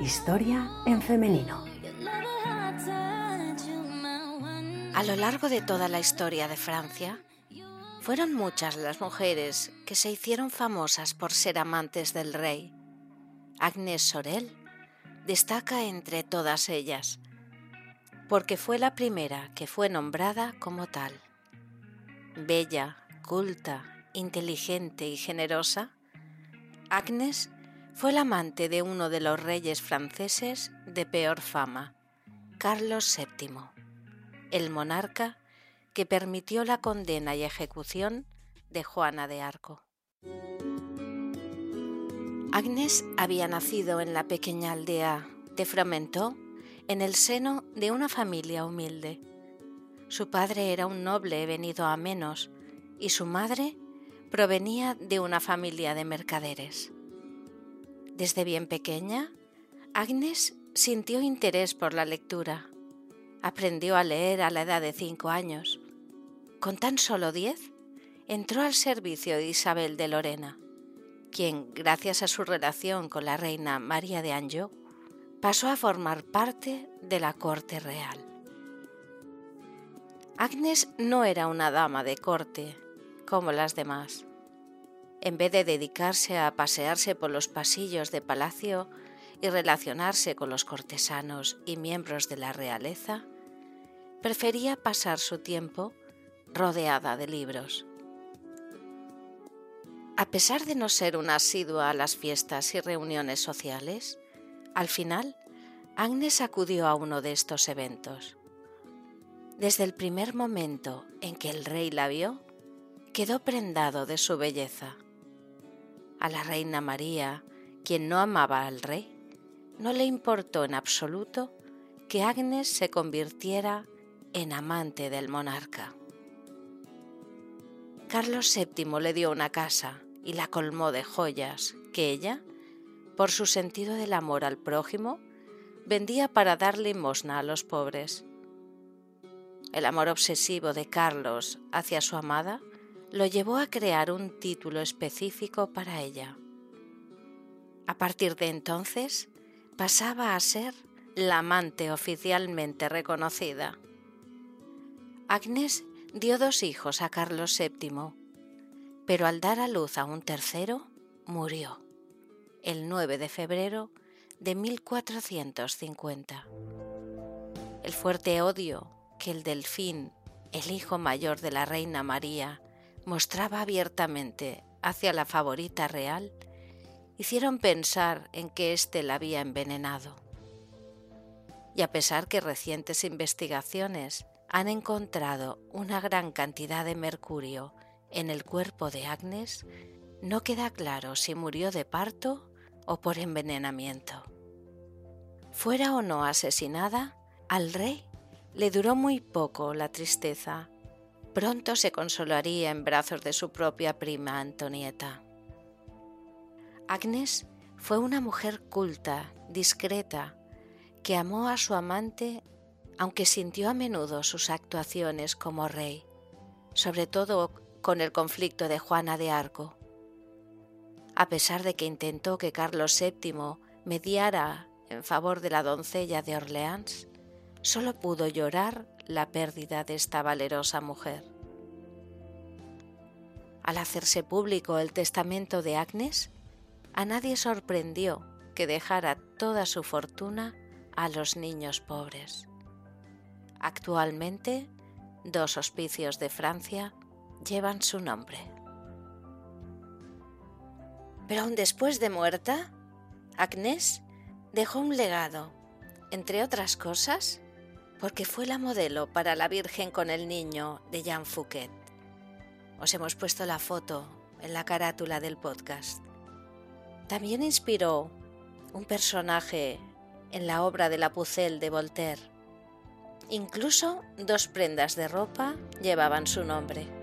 Historia en femenino. A lo largo de toda la historia de Francia, fueron muchas las mujeres que se hicieron famosas por ser amantes del rey. Agnès Sorel destaca entre todas ellas, porque fue la primera que fue nombrada como tal. Bella, culta, inteligente y generosa, Agnes fue la amante de uno de los reyes franceses de peor fama, Carlos VII, el monarca que permitió la condena y ejecución de Juana de Arco. Agnes había nacido en la pequeña aldea de Fromentó, en el seno de una familia humilde. Su padre era un noble venido a menos y su madre provenía de una familia de mercaderes. Desde bien pequeña, Agnes sintió interés por la lectura. Aprendió a leer a la edad de cinco años. Con tan solo diez, entró al servicio de Isabel de Lorena, quien, gracias a su relación con la reina María de Anjou, pasó a formar parte de la corte real. Agnes no era una dama de corte, como las demás. En vez de dedicarse a pasearse por los pasillos de palacio y relacionarse con los cortesanos y miembros de la realeza, prefería pasar su tiempo rodeada de libros. A pesar de no ser una asidua a las fiestas y reuniones sociales, al final Agnes acudió a uno de estos eventos. Desde el primer momento en que el rey la vio, quedó prendado de su belleza. A la reina María, quien no amaba al rey, no le importó en absoluto que Agnes se convirtiera en amante del monarca. Carlos VII le dio una casa y la colmó de joyas que ella, por su sentido del amor al prójimo, vendía para dar limosna a los pobres. El amor obsesivo de Carlos hacia su amada lo llevó a crear un título específico para ella. A partir de entonces, pasaba a ser la amante oficialmente reconocida. Agnes dio dos hijos a Carlos VII, pero al dar a luz a un tercero, murió el 9 de febrero de 1450. El fuerte odio que el delfín, el hijo mayor de la reina María, mostraba abiertamente hacia la favorita real, hicieron pensar en que éste la había envenenado. Y a pesar que recientes investigaciones han encontrado una gran cantidad de mercurio en el cuerpo de Agnes, no queda claro si murió de parto o por envenenamiento. Fuera o no asesinada, al rey le duró muy poco la tristeza pronto se consolaría en brazos de su propia prima Antonieta. Agnes fue una mujer culta, discreta, que amó a su amante aunque sintió a menudo sus actuaciones como rey, sobre todo con el conflicto de Juana de Arco. A pesar de que intentó que Carlos VII mediara en favor de la doncella de Orleans, solo pudo llorar la pérdida de esta valerosa mujer. Al hacerse público el testamento de Agnes, a nadie sorprendió que dejara toda su fortuna a los niños pobres. Actualmente, dos hospicios de Francia llevan su nombre. Pero aún después de muerta, Agnes dejó un legado, entre otras cosas, porque fue la modelo para la Virgen con el Niño de Jean Fouquet. Os hemos puesto la foto en la carátula del podcast. También inspiró un personaje en la obra de la Pucelle de Voltaire. Incluso dos prendas de ropa llevaban su nombre.